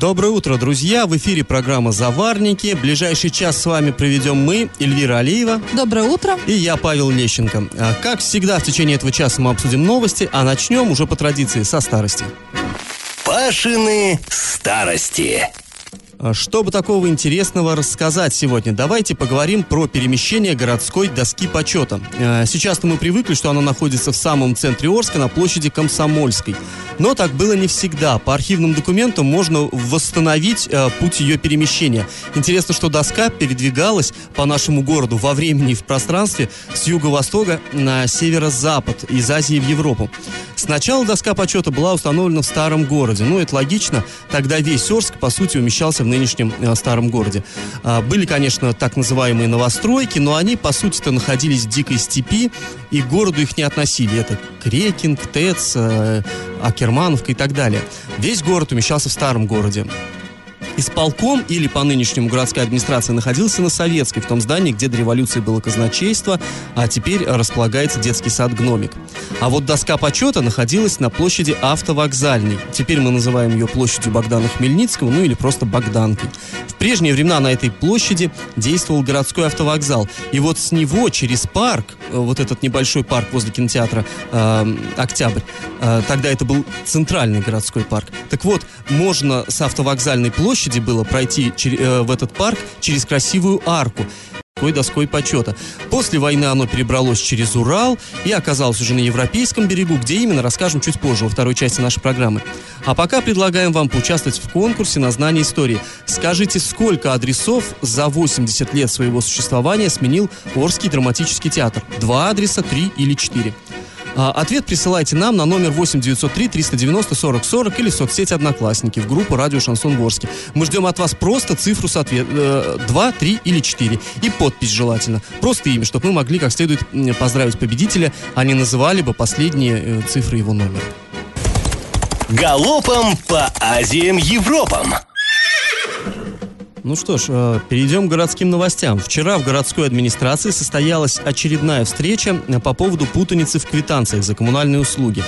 Доброе утро, друзья! В эфире программа «Заварники». Ближайший час с вами проведем мы, Эльвира Алиева. Доброе утро. И я, Павел Лещенко. А, как всегда, в течение этого часа мы обсудим новости, а начнем уже по традиции со старости. Пашины старости. А Чтобы такого интересного рассказать сегодня, давайте поговорим про перемещение городской доски почета. А, сейчас-то мы привыкли, что она находится в самом центре Орска, на площади Комсомольской. Но так было не всегда. По архивным документам можно восстановить э, путь ее перемещения. Интересно, что доска передвигалась по нашему городу во времени и в пространстве с юго-востока на северо-запад, из Азии в Европу. Сначала доска почета была установлена в старом городе. Ну, это логично. Тогда весь Орск, по сути, умещался в нынешнем э, старом городе. А, были, конечно, так называемые новостройки, но они, по сути-то, находились в дикой степи, и к городу их не относили. Это Крекинг, Тец, э, Акермановка и так далее. Весь город умещался в старом городе. Исполком или по нынешнему городская администрация находился на Советской, в том здании, где до революции было казначейство, а теперь располагается детский сад «Гномик». А вот доска почета находилась на площади Автовокзальной. Теперь мы называем ее площадью Богдана Хмельницкого, ну или просто Богданкой. В прежние времена на этой площади действовал городской автовокзал. И вот с него через парк, э, вот этот небольшой парк возле кинотеатра э, «Октябрь», э, тогда это был центральный городской парк. Так вот, можно с автовокзальной площади площади было пройти э, в этот парк через красивую арку такой доской почета. После войны оно перебралось через Урал и оказалось уже на европейском берегу, где именно расскажем чуть позже, во второй части нашей программы. А пока предлагаем вам поучаствовать в конкурсе на знание истории. Скажите, сколько адресов за 80 лет своего существования сменил Орский драматический театр? Два адреса, три или четыре? А, ответ присылайте нам на номер 8 903 390 40 40 или в соцсети «Одноклассники» в группу «Радио Шансон Ворске». Мы ждем от вас просто цифру с ответ, э, 2, 3 или 4. И подпись желательно. Просто имя, чтобы мы могли как следует поздравить победителя, а не называли бы последние э, цифры его номера. Галопом по Азиям Европам! Ну что ж, э, перейдем к городским новостям. Вчера в городской администрации состоялась очередная встреча э, по поводу путаницы в квитанциях за коммунальные услуги.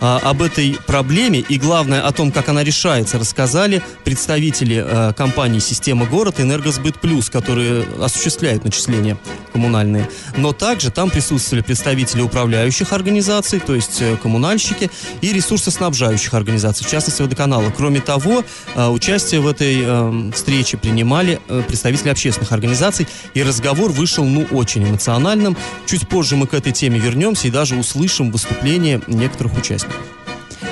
А, об этой проблеме и, главное, о том, как она решается, рассказали представители э, компании «Система город» «Энергосбыт Плюс», которые осуществляют начисления коммунальные. Но также там присутствовали представители управляющих организаций, то есть э, коммунальщики, и ресурсоснабжающих организаций, в частности, водоканала. Кроме того, э, участие в этой э, встрече принимали э, представители общественных организаций, и разговор вышел, ну, очень эмоциональным. Чуть позже мы к этой теме вернемся и даже услышим выступление некоторых участников.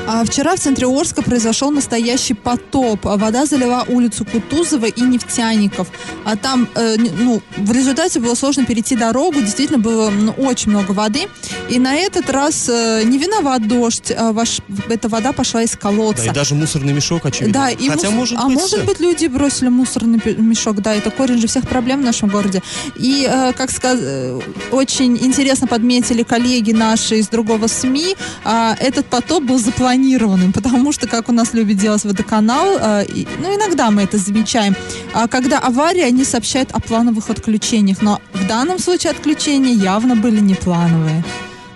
А вчера в центре Орска произошел настоящий потоп. Вода залила улицу Кутузова и Нефтяников. А там, э, ну, в результате было сложно перейти дорогу. Действительно было ну, очень много воды. И на этот раз э, не виноват дождь. А ваш, эта вода пошла из колодца. Да, и даже мусорный мешок, очевидно. Да, и Хотя, мус... может а быть, может все. быть, люди бросили мусорный мешок. Да, это корень же всех проблем в нашем городе. И, э, как сказать, очень интересно подметили коллеги наши из другого СМИ, а, этот потоп был запланированным, потому что, как у нас любит делать водоканал, а, и- ну, иногда мы это замечаем, а, когда авария, они сообщают о плановых отключениях, но в данном случае отключения явно были не плановые.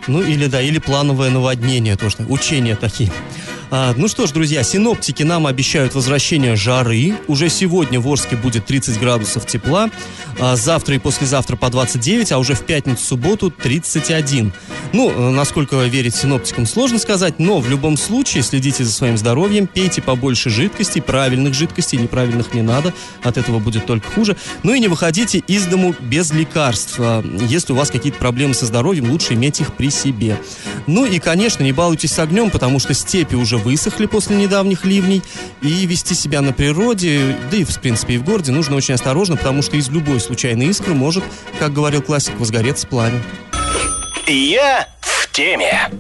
Ну или да, или плановое наводнение тоже, учения такие. А, ну что ж, друзья, синоптики нам обещают возвращение жары. Уже сегодня в Орске будет 30 градусов тепла. А, завтра и послезавтра по 29, а уже в пятницу, субботу 31. Ну, э, насколько верить синоптикам, сложно сказать, но в любом случае следите за своим здоровьем, пейте побольше жидкостей, правильных жидкостей, неправильных не надо, от этого будет только хуже. Ну и не выходите из дому без лекарств. А, Если у вас какие-то проблемы со здоровьем, лучше иметь их при себе. Ну и, конечно, не балуйтесь с огнем, потому что степи уже высохли после недавних ливней, и вести себя на природе, да и, в принципе, и в городе нужно очень осторожно, потому что из любой случайной искры может, как говорил классик, возгореться пламя. Я в теме.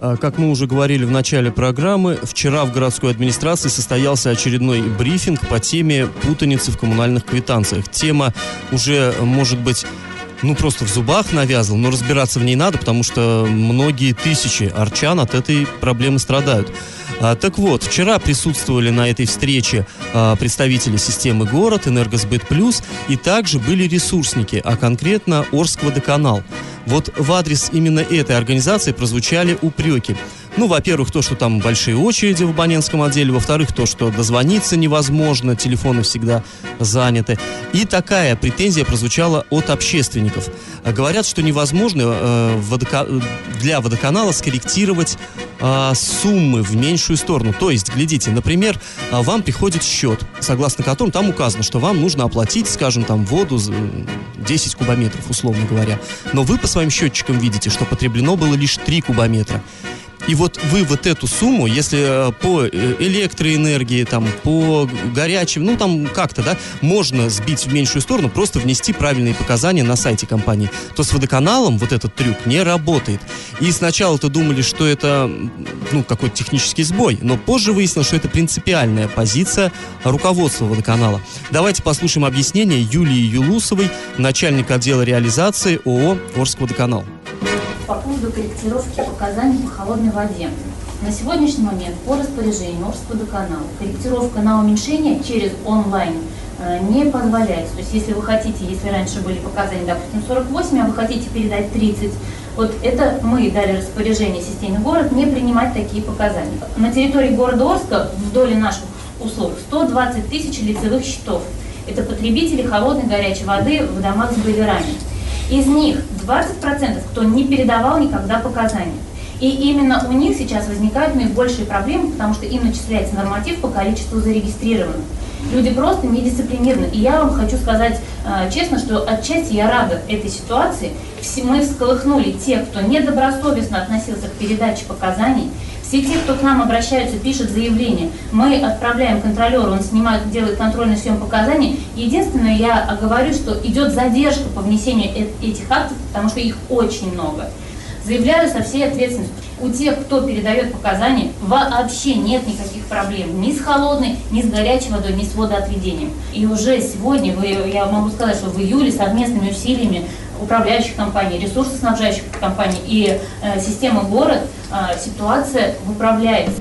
А, Как мы уже говорили в начале программы, вчера в городской администрации состоялся очередной брифинг по теме путаницы в коммунальных квитанциях. Тема уже, может быть, ну, просто в зубах навязал, но разбираться в ней надо, потому что многие тысячи арчан от этой проблемы страдают. А, так вот, вчера присутствовали на этой встрече а, представители системы «Город», «Энергосбыт плюс», и также были ресурсники, а конкретно Орскводоканал. Вот в адрес именно этой организации прозвучали упреки. Ну, во-первых, то, что там большие очереди в абонентском отделе, во-вторых, то, что дозвониться невозможно, телефоны всегда заняты. И такая претензия прозвучала от общественников. Говорят, что невозможно э, водока... для водоканала скорректировать э, суммы в меньшую сторону. То есть, глядите, например, э, вам приходит счет, согласно которому там указано, что вам нужно оплатить, скажем, там воду 10 кубометров, условно говоря. Но вы по своим счетчикам видите, что потреблено было лишь 3 кубометра. И вот вы вот эту сумму, если э, по э, электроэнергии, там, по горячим, ну там как-то, да, можно сбить в меньшую сторону, просто внести правильные показания на сайте компании, то с водоканалом вот этот трюк не работает. И сначала-то думали, что это, ну, какой-то технический сбой, но позже выяснилось, что это принципиальная позиция руководства водоканала. Давайте послушаем объяснение Юлии Юлусовой, начальника отдела реализации ООО «Орск-водоканал» по поводу корректировки показаний по холодной воде. На сегодняшний момент по распоряжению Орскводоканала корректировка на уменьшение через онлайн э, не позволяется. То есть если вы хотите, если раньше были показания, допустим, 48, а вы хотите передать 30, вот это мы дали распоряжение системе город не принимать такие показания. На территории города Орска в доле наших услуг 120 тысяч лицевых счетов. Это потребители холодной горячей воды в домах с бойлерами. Из них 20% кто не передавал никогда показания. И именно у них сейчас возникают наибольшие проблемы, потому что им начисляется норматив по количеству зарегистрированных. Люди просто недисциплинированы. И я вам хочу сказать э, честно, что отчасти я рада этой ситуации. Мы всколыхнули тех, кто недобросовестно относился к передаче показаний, все те, кто к нам обращаются, пишет заявление, мы отправляем контролеру, он снимает, делает контрольный съем показаний. Единственное, я говорю, что идет задержка по внесению этих актов, потому что их очень много. Заявляю со всей ответственностью. У тех, кто передает показания, вообще нет никаких проблем ни с холодной, ни с горячей водой, ни с водоотведением. И уже сегодня, вы, я могу сказать, что в июле совместными усилиями управляющих компаний, ресурсоснабжающих компаний и э, системы город э, ситуация выправляется.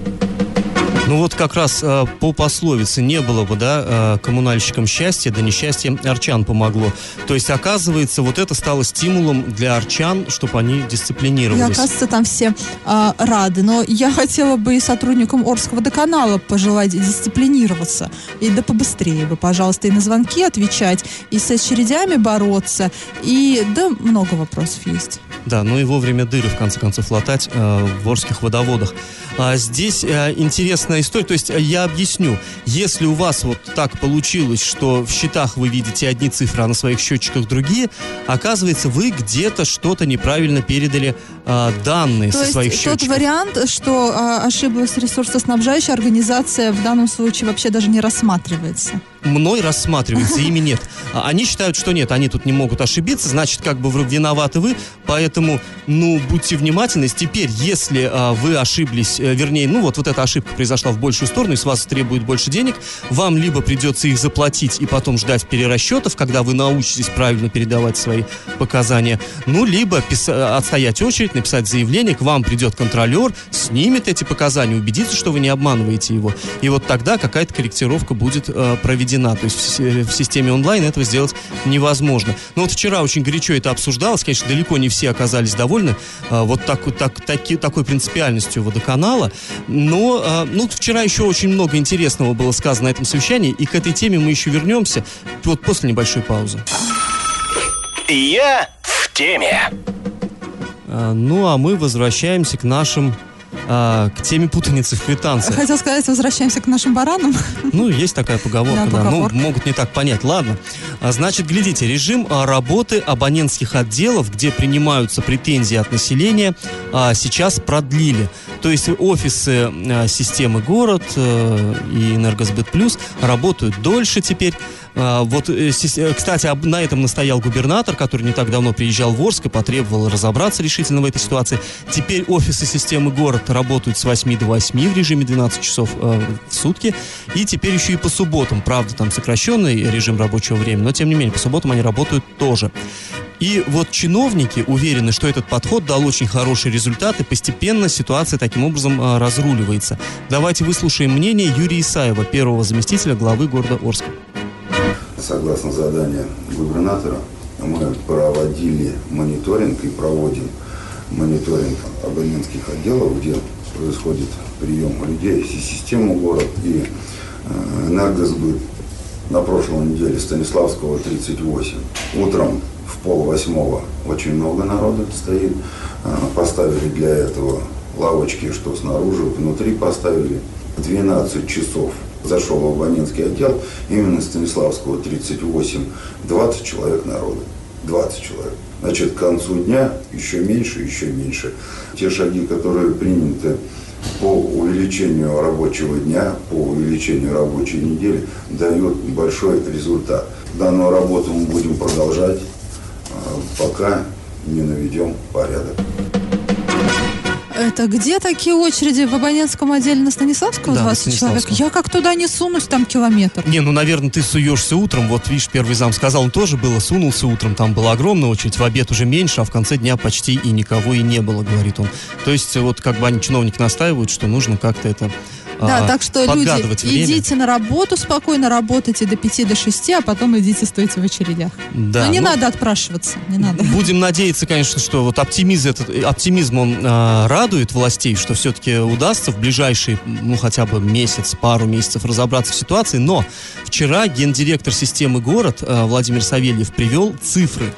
Ну вот как раз э, по пословице не было бы, да, э, коммунальщикам счастья, да несчастье арчан помогло. То есть, оказывается, вот это стало стимулом для арчан, чтобы они дисциплинировались. И оказывается, там все э, рады. Но я хотела бы и сотрудникам Орского доканала пожелать дисциплинироваться. И да побыстрее бы, пожалуйста, и на звонки отвечать, и с очередями бороться. И да, много вопросов есть. Да, ну и вовремя дыры, в конце концов, латать э, в Орских водоводах. А здесь э, интересная история, то есть э, я объясню. Если у вас вот так получилось, что в счетах вы видите одни цифры, а на своих счетчиках другие, оказывается, вы где-то что-то неправильно передали э, данные то со своих счетчиков. тот вариант, что э, ошиблась ресурсоснабжающая организация, в данном случае вообще даже не рассматривается мной рассматривается, ими нет. А они считают, что нет, они тут не могут ошибиться, значит, как бы виноваты вы, поэтому, ну, будьте внимательны. Теперь, если а, вы ошиблись, э, вернее, ну, вот, вот эта ошибка произошла в большую сторону, и с вас требует больше денег, вам либо придется их заплатить и потом ждать перерасчетов, когда вы научитесь правильно передавать свои показания, ну, либо пис- отстоять очередь, написать заявление, к вам придет контролер, снимет эти показания, убедится, что вы не обманываете его, и вот тогда какая-то корректировка будет э, проведена проведена. То есть в, системе онлайн этого сделать невозможно. Но вот вчера очень горячо это обсуждалось. Конечно, далеко не все оказались довольны а, вот так, так, таки, такой принципиальностью водоканала. Но а, ну, вчера еще очень много интересного было сказано на этом совещании. И к этой теме мы еще вернемся вот после небольшой паузы. Я в теме. А, ну, а мы возвращаемся к нашим а, к теме путаницы в квитанции. Хотел сказать, возвращаемся к нашим баранам. Ну, есть такая поговорка, да. да. Ну, могут не так понять. Ладно. А, значит, глядите, режим а, работы абонентских отделов, где принимаются претензии от населения, а, сейчас продлили. То есть офисы системы город э, и Энергосбыт Плюс работают дольше теперь. А, вот, э, э, кстати, на этом настоял губернатор, который не так давно приезжал в Орск и потребовал разобраться решительно в этой ситуации. Теперь офисы системы город работают с 8 до 8 в режиме 12 часов э, в сутки. И теперь еще и по субботам. Правда, там сокращенный режим рабочего времени, но тем не менее, по субботам они работают тоже. И вот чиновники уверены, что этот подход дал очень хороший результат, и постепенно ситуация таким образом разруливается. Давайте выслушаем мнение Юрия Исаева, первого заместителя главы города Орска. Согласно заданию губернатора, мы проводили мониторинг и проводим мониторинг абонентских отделов, где происходит прием людей, систему город и э, энергосбыт. На прошлой неделе Станиславского 38. Утром в пол восьмого очень много народа стоит. Э, поставили для этого лавочки, что снаружи, внутри поставили. 12 часов зашел в абонентский отдел, именно Станиславского 38, 20 человек народа. 20 человек. Значит, к концу дня еще меньше, еще меньше. Те шаги, которые приняты по увеличению рабочего дня, по увеличению рабочей недели, дают большой результат. Данную работу мы будем продолжать, а, пока не наведем порядок. Это где такие очереди в абонентском отделе на Станиславского Да, на 20 человек? Станиславского. Я как туда не сунусь, там километр. Не, ну, наверное, ты суешься утром. Вот, видишь, первый зам сказал, он тоже было, сунулся утром. Там была огромная очередь, в обед уже меньше, а в конце дня почти и никого и не было, говорит он. То есть, вот как бы они, чиновники, настаивают, что нужно как-то это Да, а, так что люди, время. идите на работу спокойно, работайте до 5 до 6, а потом идите стойте в очередях. Да, Но не ну, надо отпрашиваться, не надо. Будем надеяться, конечно, что вот оптимизм, этот, э, оптимизм он а, радует властей, что все-таки удастся в ближайший, ну, хотя бы месяц, пару месяцев разобраться в ситуации. Но вчера гендиректор системы город а, Владимир Савельев привел цифры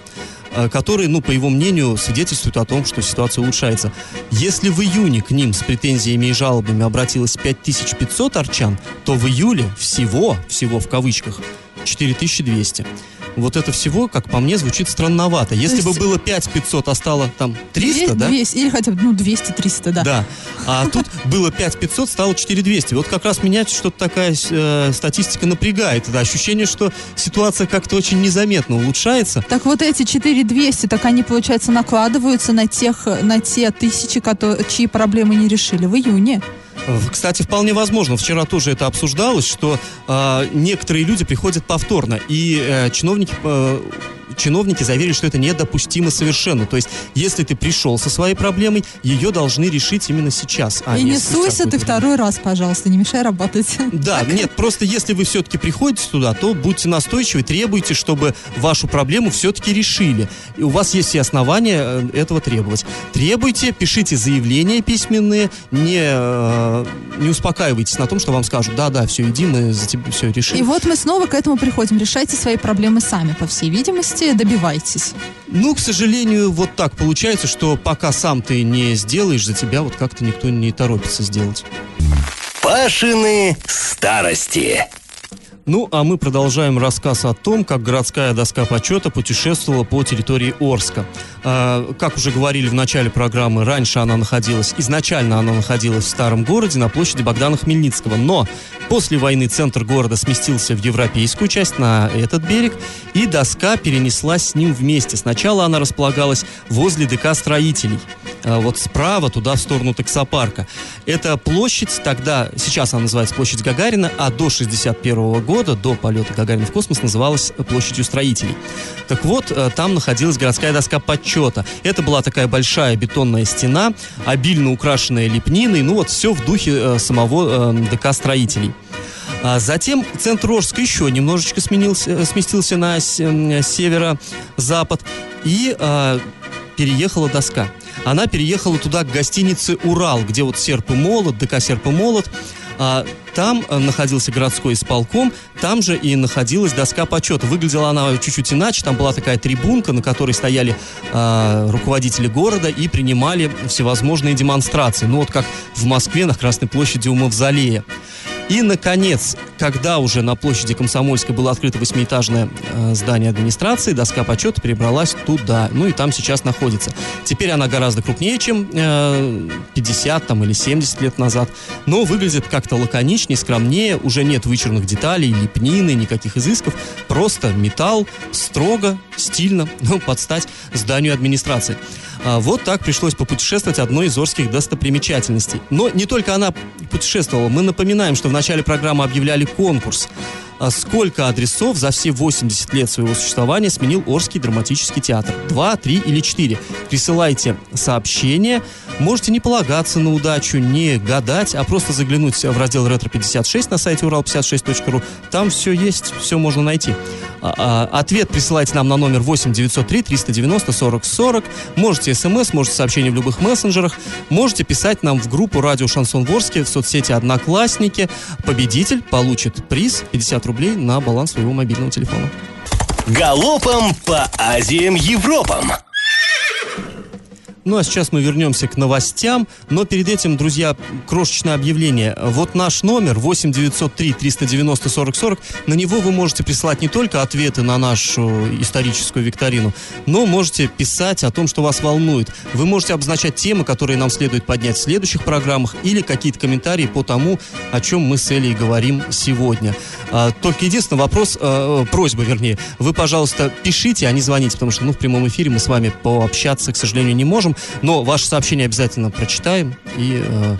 которые, ну, по его мнению, свидетельствуют о том, что ситуация улучшается. Если в июне к ним с претензиями и жалобами обратилось 5500 арчан, то в июле всего, всего в кавычках, 4200. Вот это всего, как по мне, звучит странновато. Если есть- бы было 5500, а стало там 300, да? 200, или хотя бы, ну, 200-300, да. Да. А тут было 5500, стало 4200. Вот как раз меня что-то такая э, статистика напрягает. Это ощущение, что ситуация как-то очень незаметно улучшается. Так вот эти 4200, так они, получается, накладываются на тех, на те тысячи, которые, чьи проблемы не решили в июне. Кстати, вполне возможно, вчера тоже это обсуждалось, что э, некоторые люди приходят повторно, и э, чиновники, э, чиновники заверили, что это недопустимо совершенно. То есть, если ты пришел со своей проблемой, ее должны решить именно сейчас. а И не суйся ты время. второй раз, пожалуйста, не мешай работать. Да, нет, просто если вы все-таки приходите туда, то будьте настойчивы, требуйте, чтобы вашу проблему все-таки решили. И у вас есть все основания э, этого требовать. Требуйте, пишите заявления письменные, не, э, не успокаивайтесь на том, что вам скажут, да-да, все, иди, мы за тебя все решим. И вот мы снова к этому приходим. Решайте свои проблемы сами, по всей видимости, добивайтесь. Ну, к сожалению, вот так получается, что пока сам ты не сделаешь, за тебя вот как-то никто не торопится сделать. Пашины старости. Ну, а мы продолжаем рассказ о том, как городская доска почета путешествовала по территории Орска. А, как уже говорили в начале программы, раньше она находилась, изначально она находилась в старом городе на площади Богдана Хмельницкого, но после войны центр города сместился в европейскую часть, на этот берег, и доска перенеслась с ним вместе. Сначала она располагалась возле ДК строителей, а, вот справа, туда, в сторону таксопарка. Эта площадь тогда, сейчас она называется площадь Гагарина, а до 61 года, до полета Гагарина в космос, называлась площадью строителей. Так вот, э, там находилась городская доска подсчета. Это была такая большая бетонная стена, обильно украшенная лепниной, ну вот все в духе э, самого э, ДК строителей. А затем центр Орска еще немножечко сменился, сместился на северо-запад и переехала доска. Она переехала туда к гостинице «Урал», где вот «Серп и молот», ДК «Серп и молот». А, там э, находился городской исполком, там же и находилась доска почета. Выглядела она чуть-чуть иначе, там была такая трибунка, на которой стояли а, руководители города и принимали всевозможные демонстрации. Ну вот как в Москве на Красной площади у Мавзолея. И, наконец, когда уже на площади Комсомольской было открыто восьмиэтажное э, здание администрации, доска почета перебралась туда. Ну и там сейчас находится. Теперь она гораздо крупнее, чем э, 50 там, или 70 лет назад. Но выглядит как-то лаконичнее, скромнее. Уже нет вычурных деталей, лепнины, никаких изысков. Просто металл, строго, стильно, ну, под стать зданию администрации. А, вот так пришлось попутешествовать одной из орских достопримечательностей. Но не только она путешествовала. Мы напоминаем, что в начале программы объявляли конкурс. А сколько адресов за все 80 лет своего существования сменил Орский драматический театр? Два, три или четыре? Присылайте сообщение. Можете не полагаться на удачу, не гадать, а просто заглянуть в раздел «Ретро-56» на сайте урал56.ру. Там все есть, все можно найти. А, а, ответ присылайте нам на номер 8 903 390 40 40. Можете смс, можете сообщение в любых мессенджерах. Можете писать нам в группу «Радио Шансон Ворске» в соцсети «Одноклассники». Победитель получит приз 50 рублей на баланс своего мобильного телефона. Галопом по Азиям Европам! Ну а сейчас мы вернемся к новостям. Но перед этим, друзья, крошечное объявление. Вот наш номер 8 903 390 40 40. На него вы можете присылать не только ответы на нашу историческую викторину, но можете писать о том, что вас волнует. Вы можете обозначать темы, которые нам следует поднять в следующих программах, или какие-то комментарии по тому, о чем мы с Элей говорим сегодня. А, только единственный вопрос, а, просьба, вернее, вы, пожалуйста, пишите, а не звоните, потому что ну, в прямом эфире мы с вами пообщаться, к сожалению, не можем. Но ваше сообщение обязательно прочитаем и, э,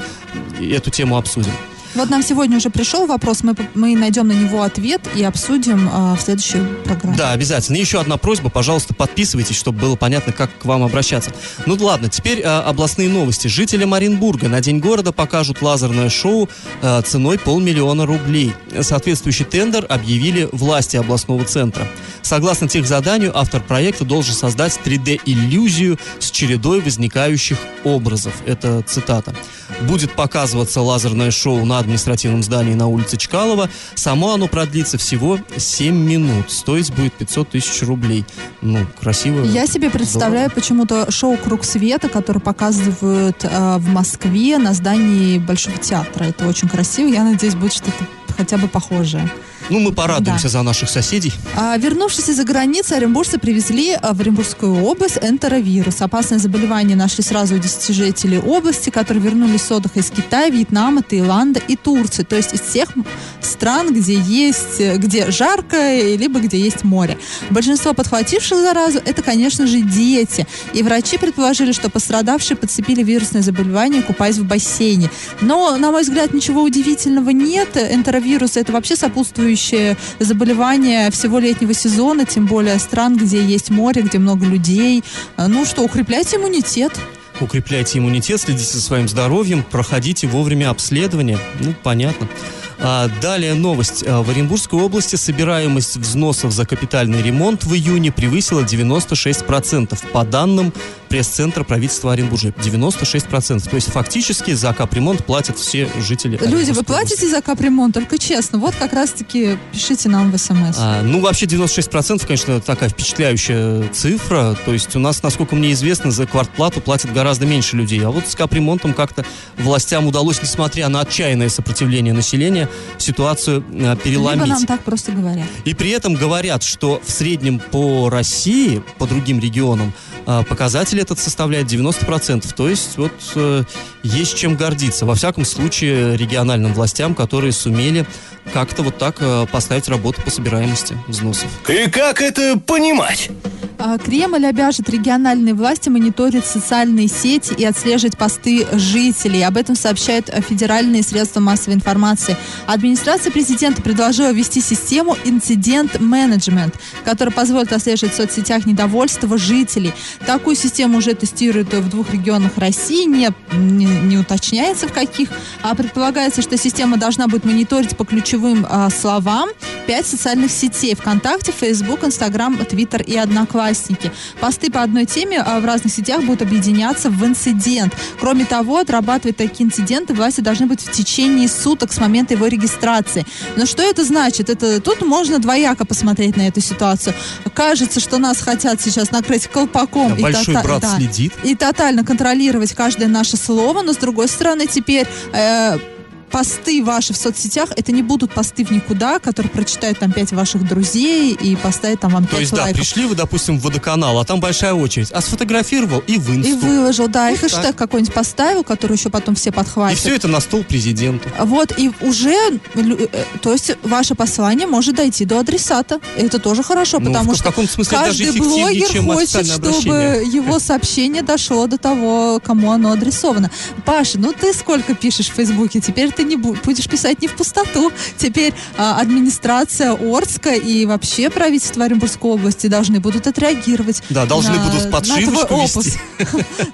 и эту тему обсудим. Вот нам сегодня уже пришел вопрос, мы, мы найдем на него ответ и обсудим э, в следующей программе. Да, обязательно. И еще одна просьба, пожалуйста, подписывайтесь, чтобы было понятно, как к вам обращаться. Ну ладно, теперь э, областные новости. Жители Маринбурга на День города покажут лазерное шоу э, ценой полмиллиона рублей. Соответствующий тендер объявили власти областного центра. Согласно тех заданию, автор проекта должен создать 3D-иллюзию с чередой возникающих образов. Это цитата. Будет показываться лазерное шоу на административном здании на улице Чкалова. Само оно продлится всего 7 минут. Стоить будет 500 тысяч рублей. Ну, красиво. Я себе представляю почему-то шоу «Круг света», которое показывают э, в Москве на здании Большого театра. Это очень красиво. Я надеюсь, будет что-то хотя бы похожее. Ну, мы порадуемся да. за наших соседей. А, вернувшись из-за границы, оренбуржцы привезли а, в Оренбургскую область энтеровирус. Опасное заболевание нашли сразу у 10 жителей области, которые вернулись с отдыха из Китая, Вьетнама, Таиланда и Турции. То есть из всех стран, где есть, где жарко, либо где есть море. Большинство подхвативших заразу это, конечно же, дети. И врачи предположили, что пострадавшие подцепили вирусное заболевание, купаясь в бассейне. Но, на мой взгляд, ничего удивительного нет. Энтеровирус это вообще сопутствующий следующее заболевание всего летнего сезона, тем более стран, где есть море, где много людей. А, ну что, укрепляйте иммунитет. Укрепляйте иммунитет, следите за своим здоровьем, проходите вовремя обследование. Ну, понятно. А, далее новость. А, в Оренбургской области собираемость взносов за капитальный ремонт в июне превысила 96%. По данным пресс-центра правительства Оренбуржья. 96%. То есть фактически за капремонт платят все жители Люди, вы платите за капремонт? Только честно. Вот как раз-таки пишите нам в смс. А, ну, вообще 96%, конечно, такая впечатляющая цифра. То есть у нас, насколько мне известно, за квартплату платят гораздо меньше людей. А вот с капремонтом как-то властям удалось, несмотря на отчаянное сопротивление населения, ситуацию а, переломить. Либо нам так просто говорят. И при этом говорят, что в среднем по России, по другим регионам, а, показатель этот составляет 90%. То есть вот э, есть чем гордиться. Во всяком случае, региональным властям, которые сумели как-то вот так э, поставить работу по собираемости взносов. И как это понимать? А, Кремль обяжет региональные власти мониторить социальные сети и отслеживать посты жителей. Об этом сообщают федеральные средства массовой информации. Администрация президента предложила ввести систему инцидент-менеджмент, которая позволит отслеживать в соцсетях недовольство жителей. Такую систему уже тестируют в двух регионах России, не, не, не уточняется в каких. А предполагается, что система должна будет мониторить по ключевым а, словам пять социальных сетей ВКонтакте, Facebook, Instagram, Twitter и Одноклассники. Посты по одной теме а, в разных сетях будут объединяться в инцидент. Кроме того, отрабатывать такие инциденты власти должны быть в течение суток с момента его регистрации. Но что это значит? Это тут можно двояко посмотреть на эту ситуацию. Кажется, что нас хотят сейчас накрыть колпаком. Да, и большой тота- брат да, следит. И тотально контролировать каждое наше слово, но с другой стороны теперь э, посты ваши в соцсетях, это не будут посты в никуда, которые прочитают там пять ваших друзей и поставят там вам То есть, лайков. да, пришли вы, допустим, в водоканал, а там большая очередь, а сфотографировал и в инсту. И выложил, да, Вот и хэштег так. какой-нибудь поставил, который еще потом все И подхватят. все это на стол президенту. Вот, и уже, лю- э, то есть ваше послание может дойти до адресата. И это тоже хорошо, Ну, потому в что каком-то смысле даже каждый эффективнее, блогер хочет, чтобы его сообщение дошло до того, кому оно адресовано. Паша, ну ты сколько пишешь в Фейсбуке? Теперь ты не бу- будешь писать не в пустоту. Теперь а, администрация Орска и вообще правительство Оренбургской области должны будут отреагировать. Да, должны на- будут на подшивочку твой вести.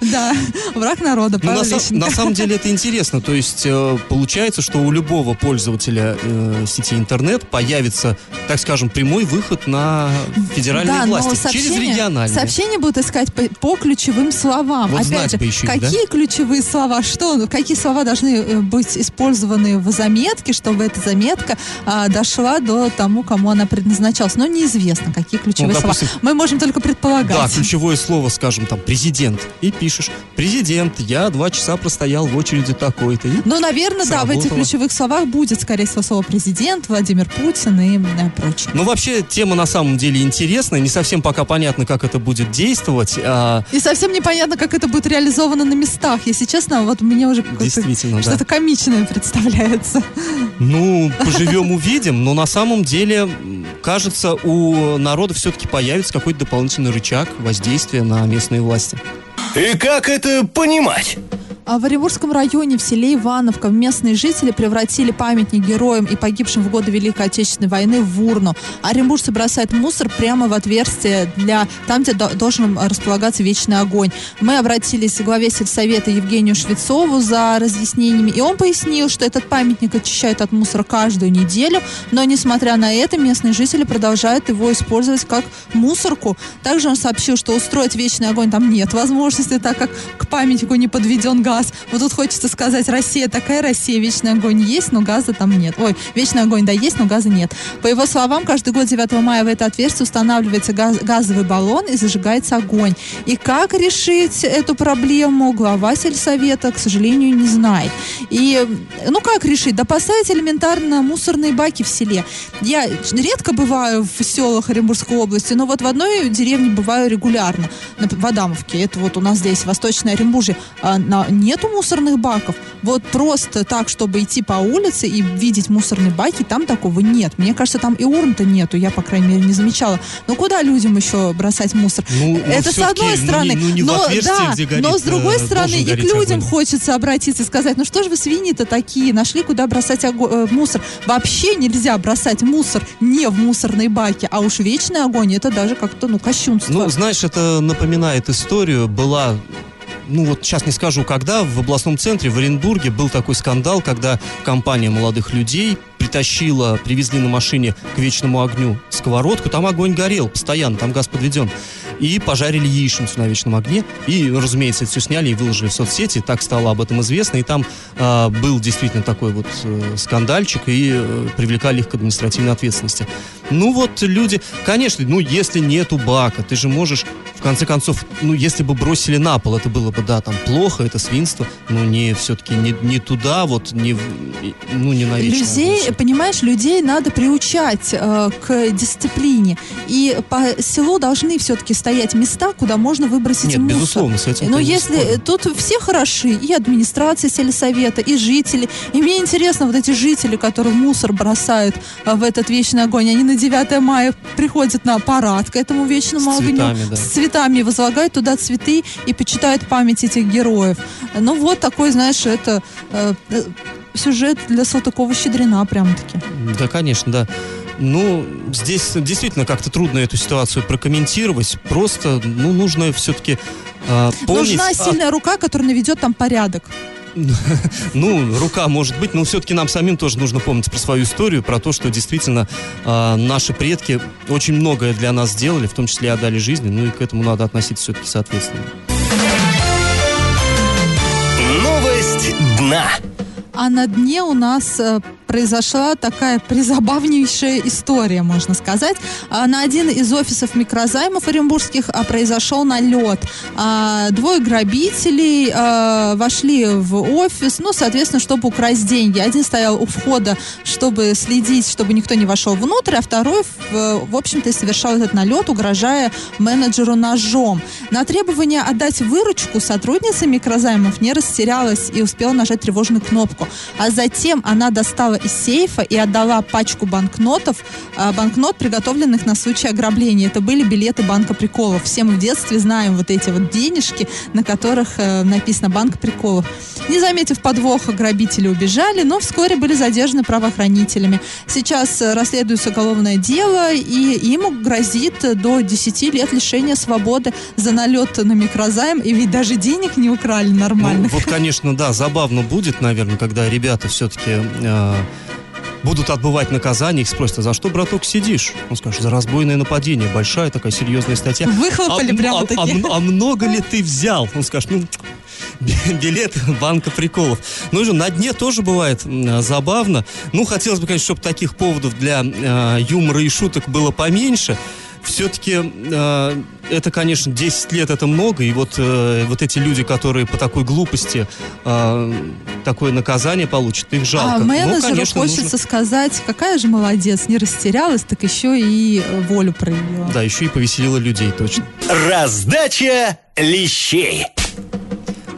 Да, враг народа, Ну, на, на самом деле это интересно. То есть э, получается, что у любого пользователя э, сети интернет появится, так скажем, прямой выход на федеральные да, власти через региональные. сообщения будут искать по, по ключевым словам. Вот Опять же, какие ключевые слова, что, какие слова должны э, быть использованы в заметке, чтобы эта заметка а, дошла до тому, кому она предназначалась. Но неизвестно, какие ключевые Ну, допустим, слова. Мы можем только предполагать. Да, ключевое слово, скажем, там, президент. И пишешь, президент, я два часа простоял в очереди такой-то. Ну, наверное, да, в этих Сработало. ключевых словах будет, скорее всего, слово президент, Владимир Путин и э, прочее. Ну, вообще, тема на самом деле интересная. Не совсем пока понятно, как это будет действовать. а, И совсем непонятно, как это будет реализовано на местах. Если честно, вот мне уже Действительно, да. что-то комичное представляется. Ну, поживем, увидим. Но на самом деле, кажется, у народа все-таки появится какой-то дополнительный рычаг воздействия на местные власти. И как это понимать? А в Оренбургском районе в селе Ивановка местные жители превратили памятник героям и погибшим в годы Великой Отечественной войны в урну. Оренбуржцы бросают мусор прямо в отверстие для там, где до- должен располагаться вечный огонь. Мы обратились к главе сельсовета Евгению Швецову за разъяснениями, и он пояснил, что этот памятник очищают от мусора каждую неделю, но несмотря на это местные жители продолжают его использовать как мусорку. Также он сообщил, что устроить вечный огонь там нет возможности, так как к памятнику не подведен газ. Вот тут хочется сказать, Россия такая Россия, вечный огонь есть, но газа там нет. Ой, вечный огонь да есть, но газа нет. По его словам, каждый год 9 мая в это отверстие устанавливается газ- газовый баллон и зажигается огонь. И как решить эту проблему, глава сельсовета, к сожалению, не знает. И, ну как решить? Да поставить элементарно мусорные баки в селе. Я редко бываю в селах Оренбургской области, но вот в одной деревне бываю регулярно. В Адамовке. Это вот у нас здесь, Восточное Оренбуржье. А, на- нету мусорных баков. Вот просто так, чтобы идти по улице и видеть мусорные баки, там такого нет. Мне кажется, там и урн-то нету, я, по крайней мере, не замечала. Но куда людям еще бросать мусор? Ну, ну, Это с одной ну, не- стороны. ну, не в но, отверстие, да, горит, но с другой э, стороны должен и к людям огонь. хочется обратиться и сказать, ну что же вы свиньи-то такие, нашли куда бросать ого- э, мусор. Вообще нельзя бросать мусор не в мусорной баке, а уж вечный огонь, это даже как-то, ну, кощунство. Ну, знаешь, это напоминает историю. Была, ну вот сейчас не скажу, когда. В областном центре в Оренбурге был такой скандал, когда компания молодых людей притащила, привезли на машине к вечному огню сковородку, там огонь горел постоянно, там газ подведен. И пожарили яичницу на вечном огне. И, разумеется, это все сняли и выложили в соцсети. Так стало об этом известно. И там а, был действительно такой вот э, скандальчик, и э, привлекали их к административной ответственности. Ну вот люди, конечно, ну если нету бака, ты же можешь, в конце концов, ну если бы бросили на пол, это было бы, да, там плохо, это свинство, но не все-таки не, не туда, вот, не, ну не на вечный Людей, понимаешь, людей надо приучать э, к дисциплине. И по селу должны все-таки стоять места, куда можно выбросить Нет, мусор. безусловно, с этим Но если тут все хороши, и администрация сельсовета, и жители. И мне интересно, вот эти жители, которые мусор бросают а, в этот вечный огонь, они на 9 мая приходят на парад к этому вечному С огню. цветами, да. С цветами возлагают туда цветы и почитают память этих героев. Ну вот такой, знаешь, это э, э, сюжет для Салтыкова-Щедрина прям-таки. Да, конечно, да. Ну, здесь действительно как-то трудно эту ситуацию прокомментировать. Просто, ну, нужно все-таки помнить... Нужна о- сильная рука, которая наведет там порядок. Ну, рука может быть, но все-таки нам самим тоже нужно помнить про свою историю, про то, что действительно а, наши предки очень многое для нас сделали, в том числе и отдали жизни, ну и к этому надо относиться все-таки соответственно. Новость дна. А на дне у нас э, произошла такая призабавнейшая история, можно сказать. А, на один из офисов микрозаймов оренбургских а, произошел налет. А, двое грабителей вошли в офис, ну, соответственно, чтобы украсть деньги. Один стоял у входа, чтобы следить, чтобы никто не вошел внутрь, а второй, в, общем-то, совершал этот налет, угрожая менеджеру ножом. На требование отдать выручку сотрудница микрозаймов не растерялась и успела нажать тревожную кнопку. А затем она достала из сейфа и отдала пачку банкнотов, а, банкнот, приготовленных на случай ограбления. Это были билеты банка приколов. Все мы в детстве знаем вот эти вот денежки, на которых э, написано «Банк приколов». Не заметив подвоха, грабители убежали, но вскоре были задержаны правоохранителями. Сейчас э, расследуется уголовное дело, и ему грозит до 10 лет лишения свободы за налет на микрозайм, и ведь даже денег не украли нормально. Ну, вот, конечно, да, забавно будет, наверное, когда ребята все-таки э, будут отбывать наказание, их спросят, а за что, браток, сидишь? Он скажет, за разбойное нападение, большая такая серьезная статья. Выхлопали а, прямо а, такие. А, а много ли ты взял? Он скажет, ну, билет банка приколов. Ну же, на дне тоже бывает м, забавно. Ну, хотелось бы, конечно, чтобы таких поводов для э, юмора и шуток было поменьше. Все-таки э, это, конечно, 10 лет это много, и вот, э, вот эти люди, которые по такой глупости э, такое наказание получат, их жалко. А Ну, менеджеру конечно, хочется нужно- сказать, какая же молодец, не растерялась, так еще и э, волю проявила. Да, еще и повеселило людей, точно. Раздача лещей.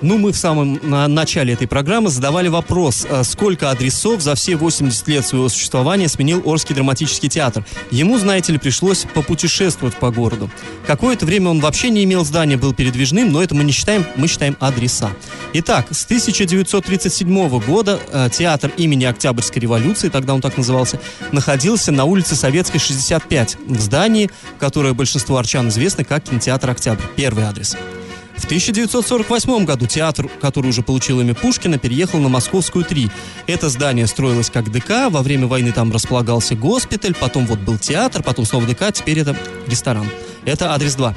Ну, мы в самом на- начале этой программы задавали вопрос, а сколько адресов за все 80 лет своего существования сменил Орский драматический театр. Ему, знаете ли, пришлось попутешествовать по городу. Какое-то время он вообще не имел здания, был передвижным, но это мы не считаем, мы считаем адреса. Итак, с 1937 года э, театр имени Октябрьской революции, тогда он так назывался, находился на улице Советской, 65, в здании, которое большинство арчан известно как кинотеатр «Октябрь». Первый адрес. В 1948 году театр, который уже получил имя Пушкина, переехал на Московскую 3. Это здание строилось как ДК, во время войны там располагался госпиталь, потом вот был театр, потом снова ДК, теперь это ресторан. Это адрес 2.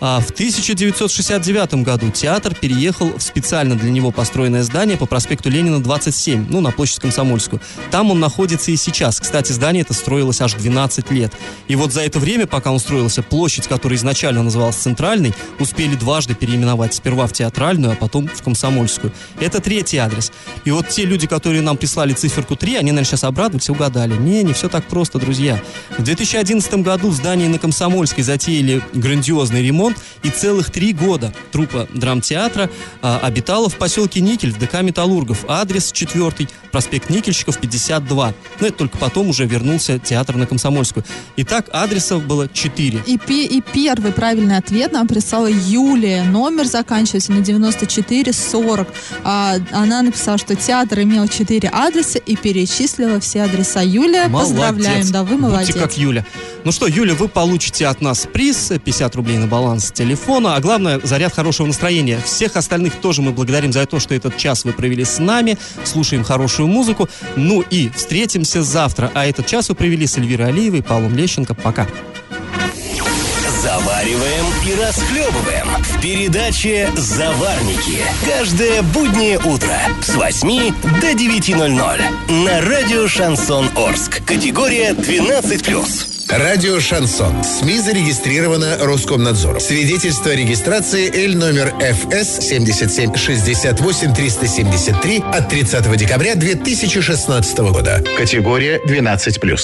А в 1969 году театр переехал в специально для него построенное здание по проспекту Ленина 27, ну, на площадь Комсомольскую. Там он находится и сейчас. Кстати, здание это строилось аж 12 лет. И вот за это время, пока он строился, площадь, которая изначально называлась Центральной, успели дважды переименовать. Сперва в Театральную, а потом в Комсомольскую. Это третий адрес. И вот те люди, которые нам прислали циферку 3, они, наверное, сейчас обрадуются угадали. Не, не все так просто, друзья. В 2011 году в здании на Комсомольской затеяли грандиозный ремонт, и целых три года труппа драмтеатра а, обитала в поселке Никель в ДК Металлургов. Адрес четвертый, проспект Никельщиков, 52. Но это только потом уже вернулся театр на Комсомольскую. Итак, адресов было четыре. И, пе- и первый правильный ответ нам прислала Юлия. Номер заканчивается на 9440. А, она написала, что театр имел четыре адреса и перечислила все адреса. Юлия, Молодец. поздравляем, да, вы молодец. Будьте как Юля. Ну что, Юля, вы получите от нас приз, 50 рублей на баланс телефона, а главное, заряд хорошего настроения. Всех остальных тоже мы благодарим за то, что этот час вы провели с нами, слушаем хорошую музыку. Ну и встретимся завтра. А этот час вы провели с Эльвирой Алиевой, Павлом Лещенко. Пока. Завариваем и расхлебываем в передаче «Заварники». Каждое буднее утро с 8 до 9.00 на радио «Шансон Орск». Категория 12+. Радио «Шансон». СМИ зарегистрировано Роскомнадзором. Свидетельство о регистрации Л номер ФС 77 68 373 от 30 декабря 2016 года. Категория 12+.